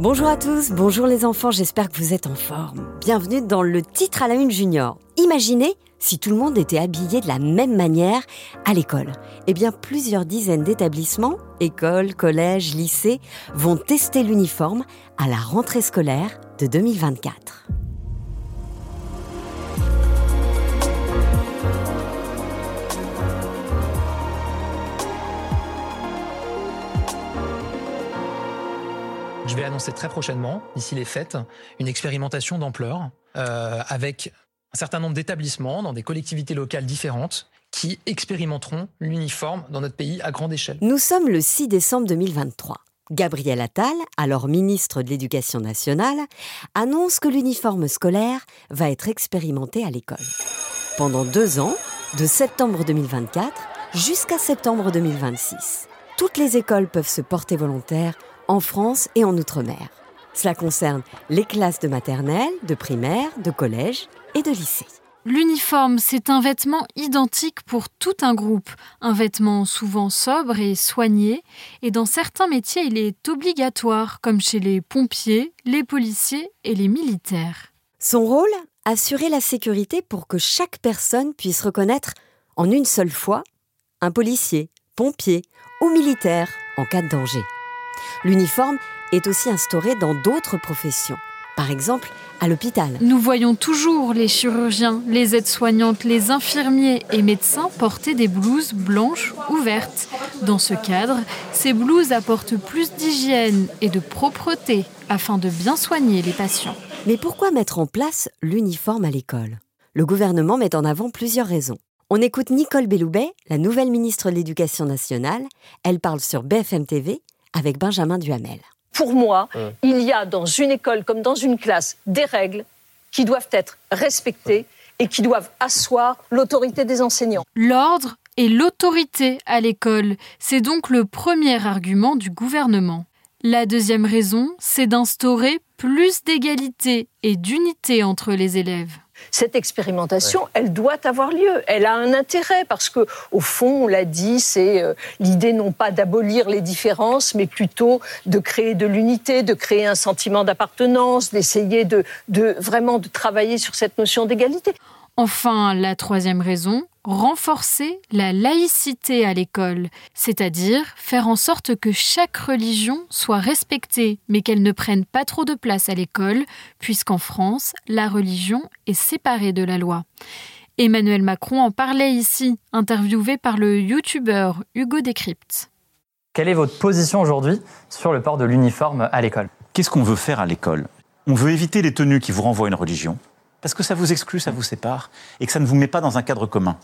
Bonjour à tous, bonjour les enfants, j'espère que vous êtes en forme. Bienvenue dans le titre à la une junior. Imaginez si tout le monde était habillé de la même manière à l'école. Eh bien, plusieurs dizaines d'établissements, écoles, collèges, lycées, vont tester l'uniforme à la rentrée scolaire de 2024. Vais annoncer très prochainement, d'ici les fêtes, une expérimentation d'ampleur euh, avec un certain nombre d'établissements dans des collectivités locales différentes qui expérimenteront l'uniforme dans notre pays à grande échelle. Nous sommes le 6 décembre 2023. Gabriel Attal, alors ministre de l'Éducation nationale, annonce que l'uniforme scolaire va être expérimenté à l'école. Pendant deux ans, de septembre 2024 jusqu'à septembre 2026, toutes les écoles peuvent se porter volontaires en France et en Outre-mer. Cela concerne les classes de maternelle, de primaire, de collège et de lycée. L'uniforme, c'est un vêtement identique pour tout un groupe, un vêtement souvent sobre et soigné, et dans certains métiers il est obligatoire, comme chez les pompiers, les policiers et les militaires. Son rôle Assurer la sécurité pour que chaque personne puisse reconnaître en une seule fois un policier, pompier ou militaire en cas de danger. L'uniforme est aussi instauré dans d'autres professions, par exemple à l'hôpital. Nous voyons toujours les chirurgiens, les aides-soignantes, les infirmiers et médecins porter des blouses blanches ou vertes. Dans ce cadre, ces blouses apportent plus d'hygiène et de propreté afin de bien soigner les patients. Mais pourquoi mettre en place l'uniforme à l'école? Le gouvernement met en avant plusieurs raisons. On écoute Nicole Belloubet, la nouvelle ministre de l'Éducation nationale. Elle parle sur BFM TV avec Benjamin Duhamel. Pour moi, il y a dans une école comme dans une classe des règles qui doivent être respectées et qui doivent asseoir l'autorité des enseignants. L'ordre et l'autorité à l'école, c'est donc le premier argument du gouvernement. La deuxième raison, c'est d'instaurer plus d'égalité et d'unité entre les élèves cette expérimentation, elle doit avoir lieu. Elle a un intérêt parce que, au fond, on l'a dit, c'est euh, l'idée non pas d'abolir les différences, mais plutôt de créer de l'unité, de créer un sentiment d'appartenance, d'essayer de, de vraiment de travailler sur cette notion d'égalité. Enfin, la troisième raison, renforcer la laïcité à l'école, c'est-à-dire faire en sorte que chaque religion soit respectée, mais qu'elle ne prenne pas trop de place à l'école, puisqu'en France, la religion est séparée de la loi. Emmanuel Macron en parlait ici, interviewé par le youtubeur Hugo Décrypte. Quelle est votre position aujourd'hui sur le port de l'uniforme à l'école? Qu'est-ce qu'on veut faire à l'école? On veut éviter les tenues qui vous renvoient à une religion parce que ça vous exclut, ça vous sépare, et que ça ne vous met pas dans un cadre commun.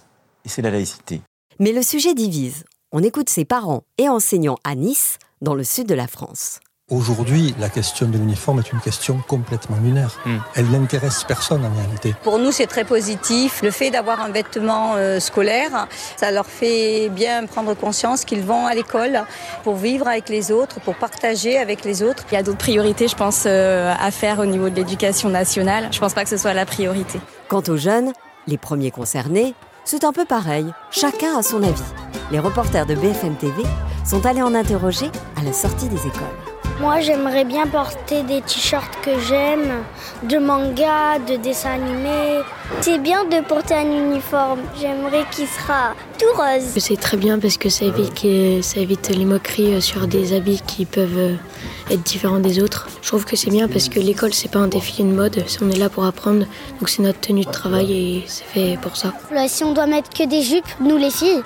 Et c'est la laïcité. Mais le sujet divise. On écoute ses parents et enseignants à Nice, dans le sud de la France. Aujourd'hui, la question de l'uniforme est une question complètement lunaire. Hmm. Elle n'intéresse personne en réalité. Pour nous, c'est très positif. Le fait d'avoir un vêtement euh, scolaire, ça leur fait bien prendre conscience qu'ils vont à l'école pour vivre avec les autres, pour partager avec les autres. Il y a d'autres priorités, je pense, euh, à faire au niveau de l'éducation nationale. Je ne pense pas que ce soit la priorité. Quant aux jeunes, les premiers concernés, c'est un peu pareil. Chacun a son avis. Les reporters de BFM TV sont allés en interroger à la sortie des écoles. Moi, j'aimerais bien porter des t-shirts que j'aime, de manga, de dessins animés. C'est bien de porter un uniforme. J'aimerais qu'il sera tout rose. C'est très bien parce que ça évite, ça évite les moqueries sur des habits qui peuvent être différents des autres. Je trouve que c'est bien parce que l'école, c'est pas un défi, une mode. On est là pour apprendre. Donc c'est notre tenue de travail et c'est fait pour ça. si on doit mettre que des jupes, nous les filles,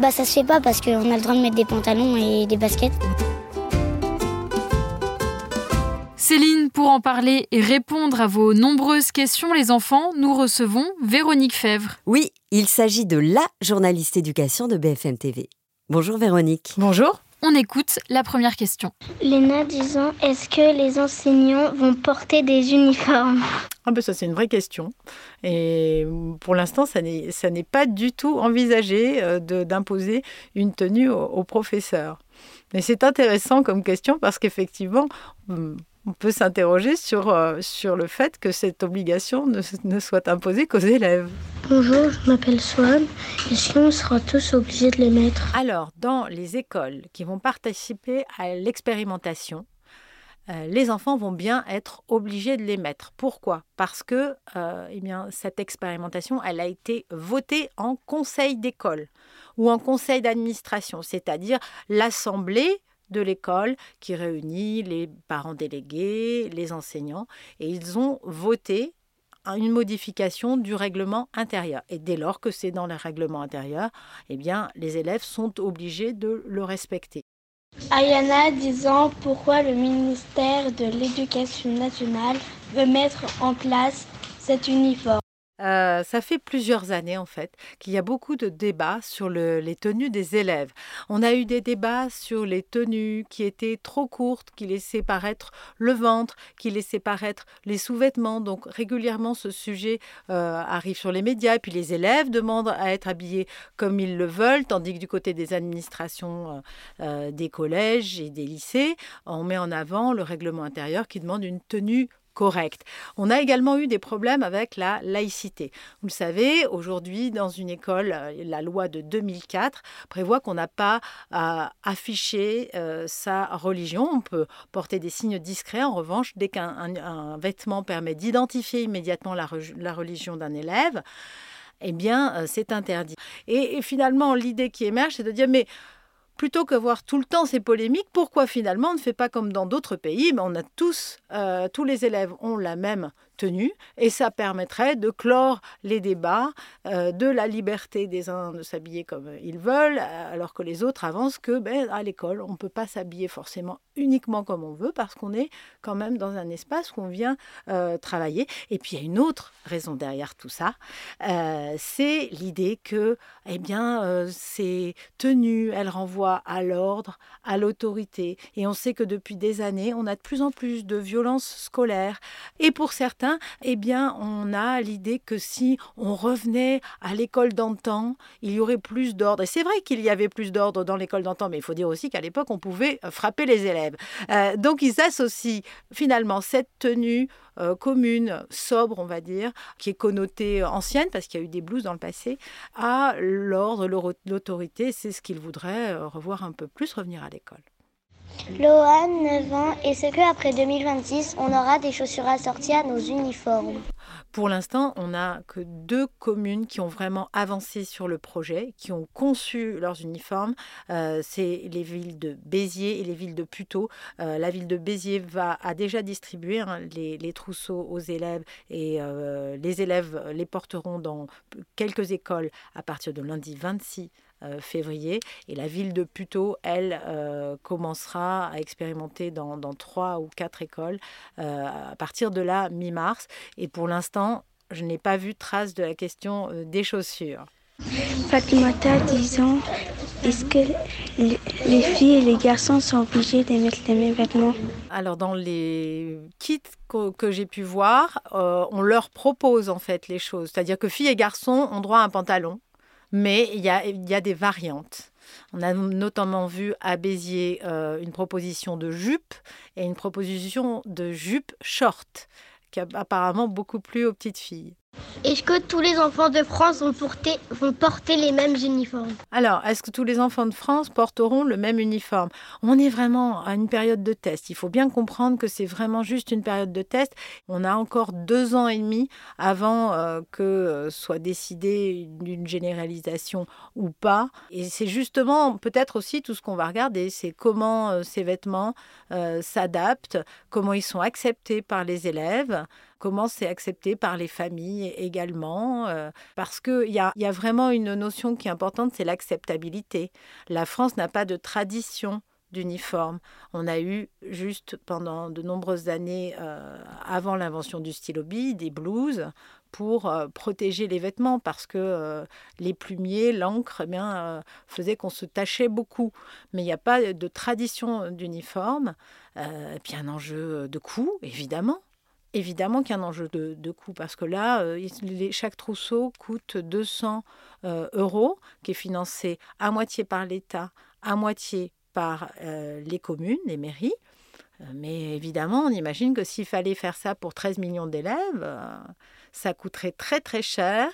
bah ça se fait pas parce qu'on a le droit de mettre des pantalons et des baskets. Pour en parler et répondre à vos nombreuses questions, les enfants, nous recevons Véronique Fèvre. Oui, il s'agit de la journaliste éducation de BFM TV. Bonjour Véronique. Bonjour. On écoute la première question. Léna disant est-ce que les enseignants vont porter des uniformes? Ah ben ça c'est une vraie question et pour l'instant ça n'est pas du tout envisagé euh, d'imposer une tenue aux professeurs. Mais c'est intéressant comme question parce qu'effectivement hum, on peut s'interroger sur, euh, sur le fait que cette obligation ne, ne soit imposée qu'aux élèves. Bonjour, je m'appelle Swan. Est-ce qu'on sera tous obligés de les mettre? Alors, dans les écoles qui vont participer à l'expérimentation, euh, les enfants vont bien être obligés de les mettre. Pourquoi? Parce que euh, eh bien, cette expérimentation, elle a été votée en conseil d'école ou en conseil d'administration, c'est-à-dire l'assemblée de l'école qui réunit les parents délégués, les enseignants, et ils ont voté une modification du règlement intérieur. Et dès lors que c'est dans le règlement intérieur, eh bien, les élèves sont obligés de le respecter. Ayana disant pourquoi le ministère de l'Éducation nationale veut mettre en classe cet uniforme. Euh, ça fait plusieurs années en fait qu'il y a beaucoup de débats sur les tenues des élèves. On a eu des débats sur les tenues qui étaient trop courtes, qui laissaient paraître le ventre, qui laissaient paraître les sous-vêtements. Donc régulièrement ce sujet euh, arrive sur les médias et puis les élèves demandent à être habillés comme ils le veulent, tandis que du côté des administrations euh, des collèges et des lycées, on met en avant le règlement intérieur qui demande une tenue correcte. On a également eu des problèmes avec la laïcité. Vous le savez, aujourd'hui, dans une école, euh, la loi de 2004 prévoit qu'on n'a pas à afficher euh, sa religion. On peut porter des signes discrets. En revanche, dès qu'un vêtement permet d'identifier immédiatement la, religion d'un élève, eh bien, euh, c'est interdit. et finalement, l'idée qui émerge, c'est de dire, mais plutôt que voir tout le temps ces polémiques, pourquoi finalement on ne fait pas comme dans d'autres pays, mais on a tous, euh, tous les élèves ont la même tenue et ça permettrait de clore les débats euh, de la liberté des uns de s'habiller comme ils veulent, alors que les autres avancent que ben, à l'école on ne peut pas s'habiller forcément uniquement comme on veut parce qu'on est quand même dans un espace où on vient euh, travailler. Et puis il y a une autre raison derrière tout ça, c'est l'idée que eh bien ces tenues elles renvoient à l'ordre, à l'autorité. Et on sait que depuis des années, on a de plus en plus de violences scolaires. Et pour certains, eh bien, on a l'idée que si on revenait à l'école d'antan, il y aurait plus d'ordre. Et c'est vrai qu'il y avait plus d'ordre dans l'école d'antan, mais il faut dire aussi qu'à l'époque, on pouvait euh, frapper les élèves. Euh, donc, ils associent finalement cette tenue euh, commune, sobre, on va dire, qui est connotée ancienne, parce qu'il y a eu des blouses dans le passé, à l'ordre, l'autorité. C'est ce qu'ils voudraient revoir un peu plus, revenir à l'école. Lohan, 9 ans. Est-ce qu'après 2026, on aura des chaussures assorties à nos uniformes pour l'instant, on n'a que deux communes qui ont vraiment avancé sur le projet, qui ont conçu leurs uniformes. Euh, c'est les villes de Béziers et les villes de Puteaux. Euh, la ville de Béziers va, a déjà distribué hein, les, trousseaux aux élèves et euh, les élèves les porteront dans quelques écoles à partir de lundi 26 euh, février. Et la ville de Puteaux, elle, euh, commencera à expérimenter dans, trois ou quatre écoles euh, à partir de la mi-mars. Et pour l'instant, je n'ai pas vu trace de la question des chaussures. Fatimata, 10 ans. Est-ce que les filles et les garçons sont obligés de mettre les mêmes vêtements? Alors, dans les kits que, j'ai pu voir, on leur propose en fait les choses. C'est-à-dire que filles et garçons ont droit à un pantalon, mais il y a, des variantes. On a notamment vu à Béziers euh, une proposition de jupe et une proposition de jupe short, qui a apparemment beaucoup plu aux petites filles. Est-ce que tous les enfants de France vont porter, vont porter les mêmes uniformes? Alors, est-ce que tous les enfants de France porteront le même uniforme? On est vraiment à une période de test. Il faut bien comprendre que c'est vraiment juste une période de test. On a encore deux ans et demi avant euh, que euh, soit décidée une généralisation ou pas. Et c'est justement peut-être aussi tout ce qu'on va regarder, c'est comment euh, ces vêtements s'adaptent, comment ils sont acceptés par les élèves comment c'est accepté par les familles également, euh, parce qu'il y a, y a vraiment une notion qui est importante, c'est l'acceptabilité. La France n'a pas de tradition d'uniforme. On a eu juste pendant de nombreuses années, euh, avant l'invention du stylo bille, des blouses pour euh, protéger les vêtements parce que les plumiers, l'encre, eh bien, faisaient qu'on se tachait beaucoup. Mais il n'y a pas de tradition d'uniforme. et puis un enjeu de coût, évidemment. Évidemment qu'il y a un enjeu de, coût parce que là, euh, chaque trousseau coûte 200 euh, euros, qui est financé à moitié par l'État, à moitié par euh, les communes, les mairies. Mais évidemment, on imagine que s'il fallait faire ça pour 13 millions d'élèves, ça coûterait très très cher.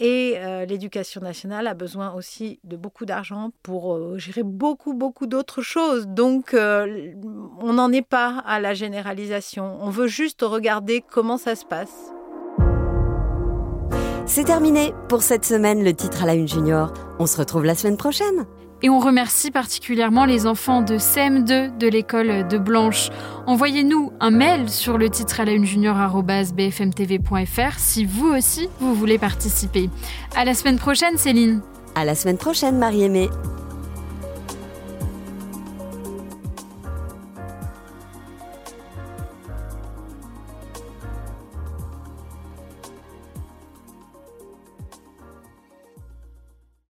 Et euh, l'éducation nationale a besoin aussi de beaucoup d'argent pour euh, gérer beaucoup, beaucoup d'autres choses. Donc, euh, on n'en est pas à la généralisation. On veut juste regarder comment ça se passe. C'est terminé pour cette semaine, le titre à la Une Junior. On se retrouve la semaine prochaine. Et on remercie particulièrement les enfants de CM2 de l'école de Blanche. Envoyez-nous un mail sur le titre à la une junior.bfmtv.fr si vous aussi vous voulez participer. À la semaine prochaine, Céline. À la semaine prochaine, Marie-Aimée.